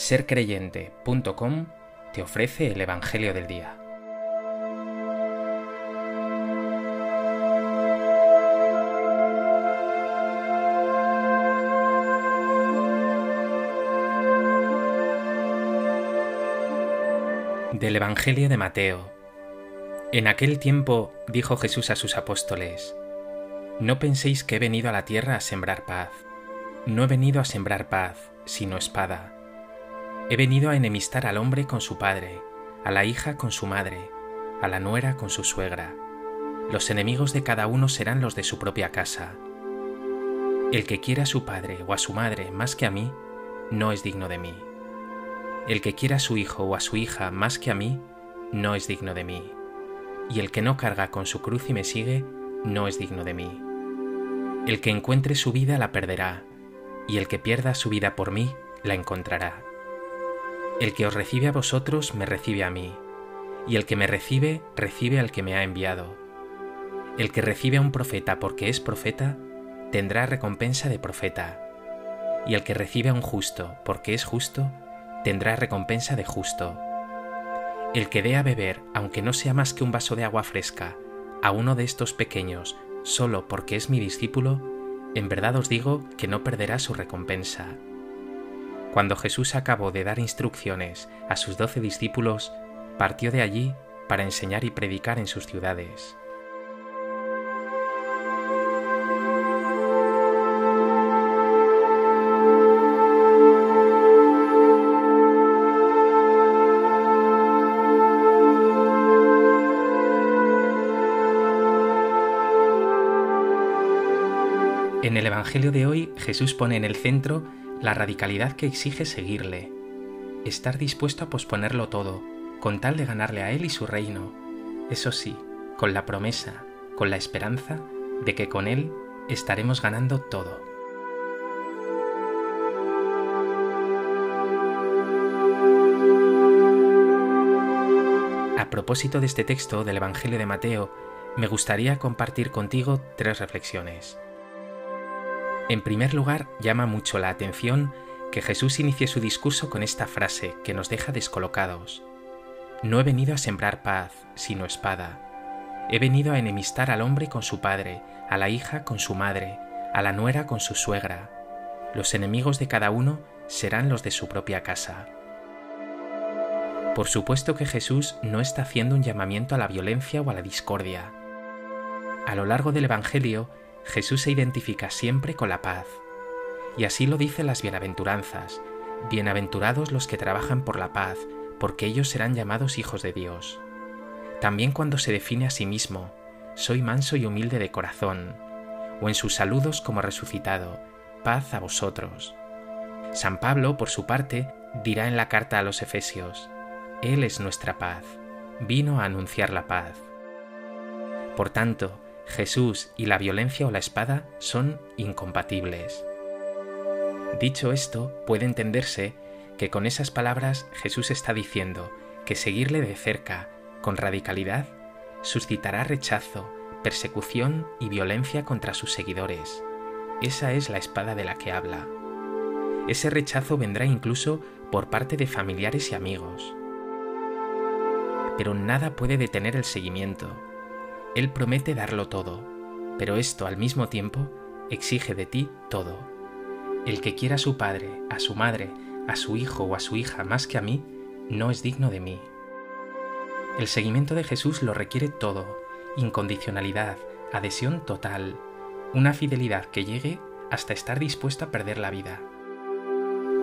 sercreyente.com te ofrece el Evangelio del Día. Del Evangelio de Mateo. En aquel tiempo dijo Jesús a sus apóstoles, No penséis que he venido a la tierra a sembrar paz. No he venido a sembrar paz, sino espada He venido a enemistar al hombre con su padre, a la hija con su madre, a la nuera con su suegra. Los enemigos de cada uno serán los de su propia casa. El que quiera a su padre o a su madre más que a mí, no es digno de mí. El que quiera a su hijo o a su hija más que a mí, no es digno de mí. Y el que no carga con su cruz y me sigue, no es digno de mí. El que encuentre su vida la perderá, y el que pierda su vida por mí, la encontrará. El que os recibe a vosotros me recibe a mí, y el que me recibe recibe al que me ha enviado. El que recibe a un profeta porque es profeta, tendrá recompensa de profeta, y el que recibe a un justo porque es justo, tendrá recompensa de justo. El que dé a beber, aunque no sea más que un vaso de agua fresca, a uno de estos pequeños, solo porque es mi discípulo, en verdad os digo que no perderá su recompensa. Cuando Jesús acabó de dar instrucciones a sus doce discípulos, partió de allí para enseñar y predicar en sus ciudades. En el Evangelio de hoy Jesús pone en el centro la radicalidad que exige seguirle, estar dispuesto a posponerlo todo, con tal de ganarle a él y su reino, eso sí, con la promesa, con la esperanza de que con él estaremos ganando todo. A propósito de este texto del Evangelio de Mateo, me gustaría compartir contigo tres reflexiones. En primer lugar, llama mucho la atención que Jesús inicie su discurso con esta frase que nos deja descolocados. No he venido a sembrar paz, sino espada. He venido a enemistar al hombre con su padre, a la hija con su madre, a la nuera con su suegra. Los enemigos de cada uno serán los de su propia casa. Por supuesto que Jesús no está haciendo un llamamiento a la violencia o a la discordia. A lo largo del Evangelio, Jesús se identifica siempre con la paz. Y así lo dicen las bienaventuranzas. Bienaventurados los que trabajan por la paz, porque ellos serán llamados hijos de Dios. También cuando se define a sí mismo, soy manso y humilde de corazón, o en sus saludos como resucitado, paz a vosotros. San Pablo, por su parte, dirá en la carta a los Efesios, Él es nuestra paz, vino a anunciar la paz. Por tanto, Jesús y la violencia o la espada son incompatibles. Dicho esto, puede entenderse que con esas palabras Jesús está diciendo que seguirle de cerca, con radicalidad, suscitará rechazo, persecución y violencia contra sus seguidores. Esa es la espada de la que habla. Ese rechazo vendrá incluso por parte de familiares y amigos. Pero nada puede detener el seguimiento, él promete darlo todo, pero esto al mismo tiempo exige de ti todo. El que quiera a su padre, a su madre, a su hijo o a su hija más que a mí, no es digno de mí. El seguimiento de Jesús lo requiere todo, incondicionalidad, adhesión total, una fidelidad que llegue hasta estar dispuesto a perder la vida.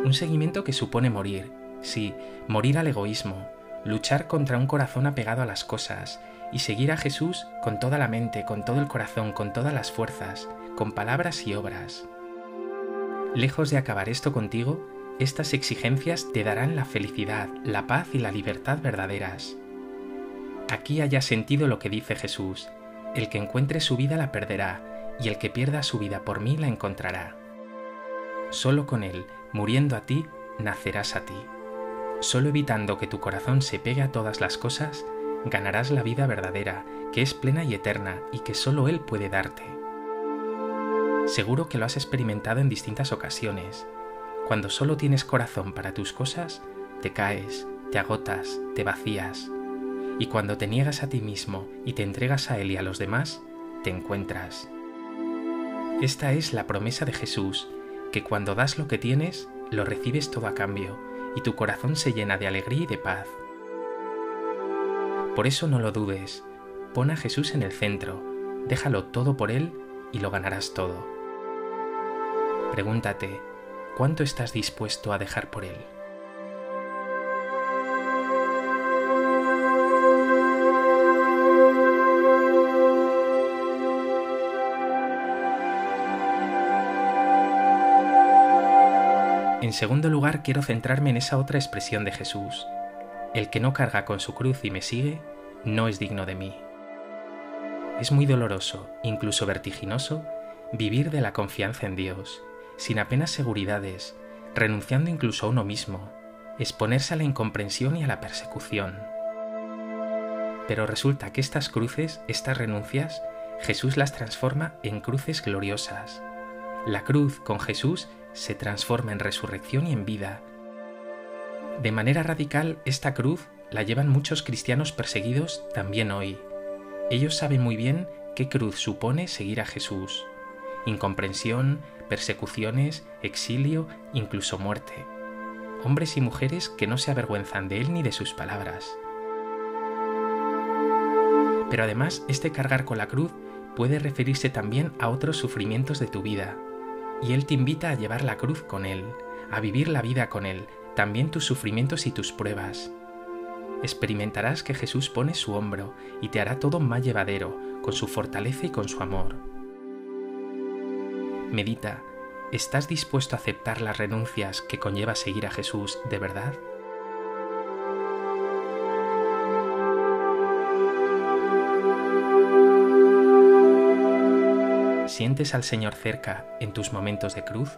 Un seguimiento que supone morir, sí, morir al egoísmo, luchar contra un corazón apegado a las cosas y seguir a Jesús con toda la mente, con todo el corazón, con todas las fuerzas, con palabras y obras. Lejos de acabar esto contigo, estas exigencias te darán la felicidad, la paz y la libertad verdaderas. Aquí haya sentido lo que dice Jesús, el que encuentre su vida la perderá, y el que pierda su vida por mí la encontrará. Solo con Él, muriendo a ti, nacerás a ti. Solo evitando que tu corazón se pegue a todas las cosas, ganarás la vida verdadera, que es plena y eterna y que solo Él puede darte. Seguro que lo has experimentado en distintas ocasiones, Cuando solo tienes corazón para tus cosas, te caes, te agotas, te vacías. Y cuando te niegas a ti mismo y te entregas a Él y a los demás, te encuentras. Esta es la promesa de Jesús, que cuando das lo que tienes, lo recibes todo a cambio, y tu corazón se llena de alegría y de paz. Por eso no lo dudes, pon a Jesús en el centro, déjalo todo por Él y lo ganarás todo. Pregúntate, ¿cuánto estás dispuesto a dejar por Él? En segundo lugar, quiero centrarme en esa otra expresión de Jesús. El que no carga con su cruz y me sigue, no es digno de mí. Es muy doloroso, incluso vertiginoso, vivir de la confianza en Dios, sin apenas seguridades, renunciando incluso a uno mismo, exponerse a la incomprensión y a la persecución. Pero resulta que estas cruces, estas renuncias, Jesús las transforma en cruces gloriosas. La cruz con Jesús se transforma en resurrección y en vida. De manera radical, esta cruz la llevan muchos cristianos perseguidos también hoy. Ellos saben muy bien qué cruz supone seguir a Jesús. Incomprensión, persecuciones, exilio, incluso muerte. Hombres y mujeres que no se avergüenzan de Él ni de sus palabras. Pero además, este cargar con la cruz puede referirse también a otros sufrimientos de tu vida, y Él te invita a llevar la cruz con Él, a vivir la vida con Él, también tus sufrimientos y tus pruebas. Experimentarás que Jesús pone su hombro y te hará todo más llevadero, con su fortaleza y con su amor. Medita, ¿estás dispuesto a aceptar las renuncias que conlleva seguir a Jesús de verdad? ¿Sientes al Señor cerca en tus momentos de cruz?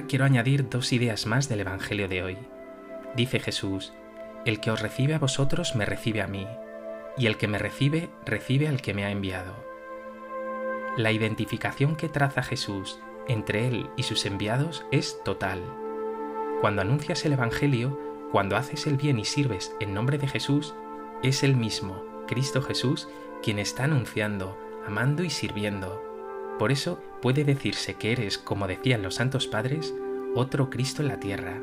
Quiero añadir dos ideas más del Evangelio de hoy. Dice Jesús, El que os recibe a vosotros me recibe a mí, y el que me recibe recibe al que me ha enviado. La identificación que traza Jesús entre Él y sus enviados es total. Cuando anuncias el Evangelio, cuando haces el bien y sirves en nombre de Jesús, es el mismo, Cristo Jesús, quien está anunciando, amando y sirviendo. Por eso puede decirse que eres, como decían los santos padres, otro Cristo en la tierra.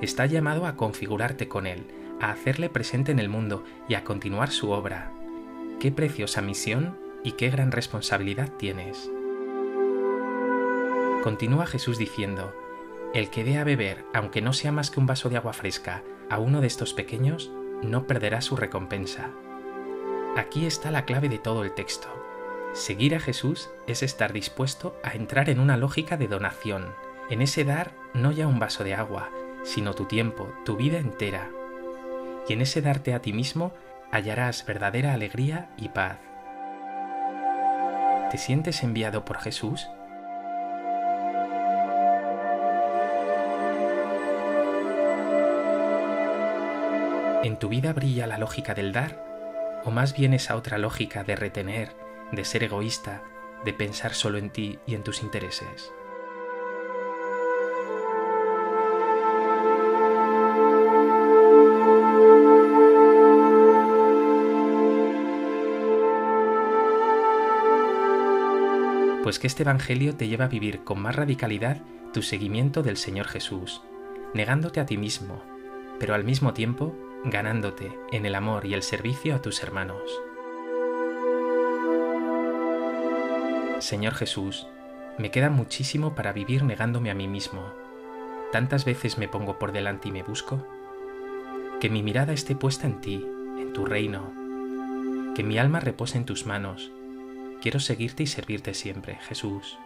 Está llamado a configurarte con Él, a hacerle presente en el mundo y a continuar su obra. Qué preciosa misión y qué gran responsabilidad tienes. Continúa Jesús diciendo, El que dé a beber, aunque no sea más que un vaso de agua fresca, a uno de estos pequeños, no perderá su recompensa. Aquí está la clave de todo el texto. Seguir a Jesús es estar dispuesto a entrar en una lógica de donación, en ese dar no ya un vaso de agua, sino tu tiempo, tu vida entera. Y en ese darte a ti mismo hallarás verdadera alegría y paz. ¿Te sientes enviado por Jesús? ¿En tu vida brilla la lógica del dar? ¿O más bien esa otra lógica de retener, de ser egoísta, de pensar solo en ti y en tus intereses? Pues que este Evangelio te lleva a vivir con más radicalidad tu seguimiento del Señor Jesús, negándote a ti mismo, pero al mismo tiempo ganándote en el amor y el servicio a tus hermanos. Señor Jesús, me queda muchísimo para vivir negándome a mí mismo. Tantas veces me pongo por delante y me busco. Que mi mirada esté puesta en ti, en tu reino. Que mi alma repose en tus manos. Quiero seguirte y servirte siempre, Jesús.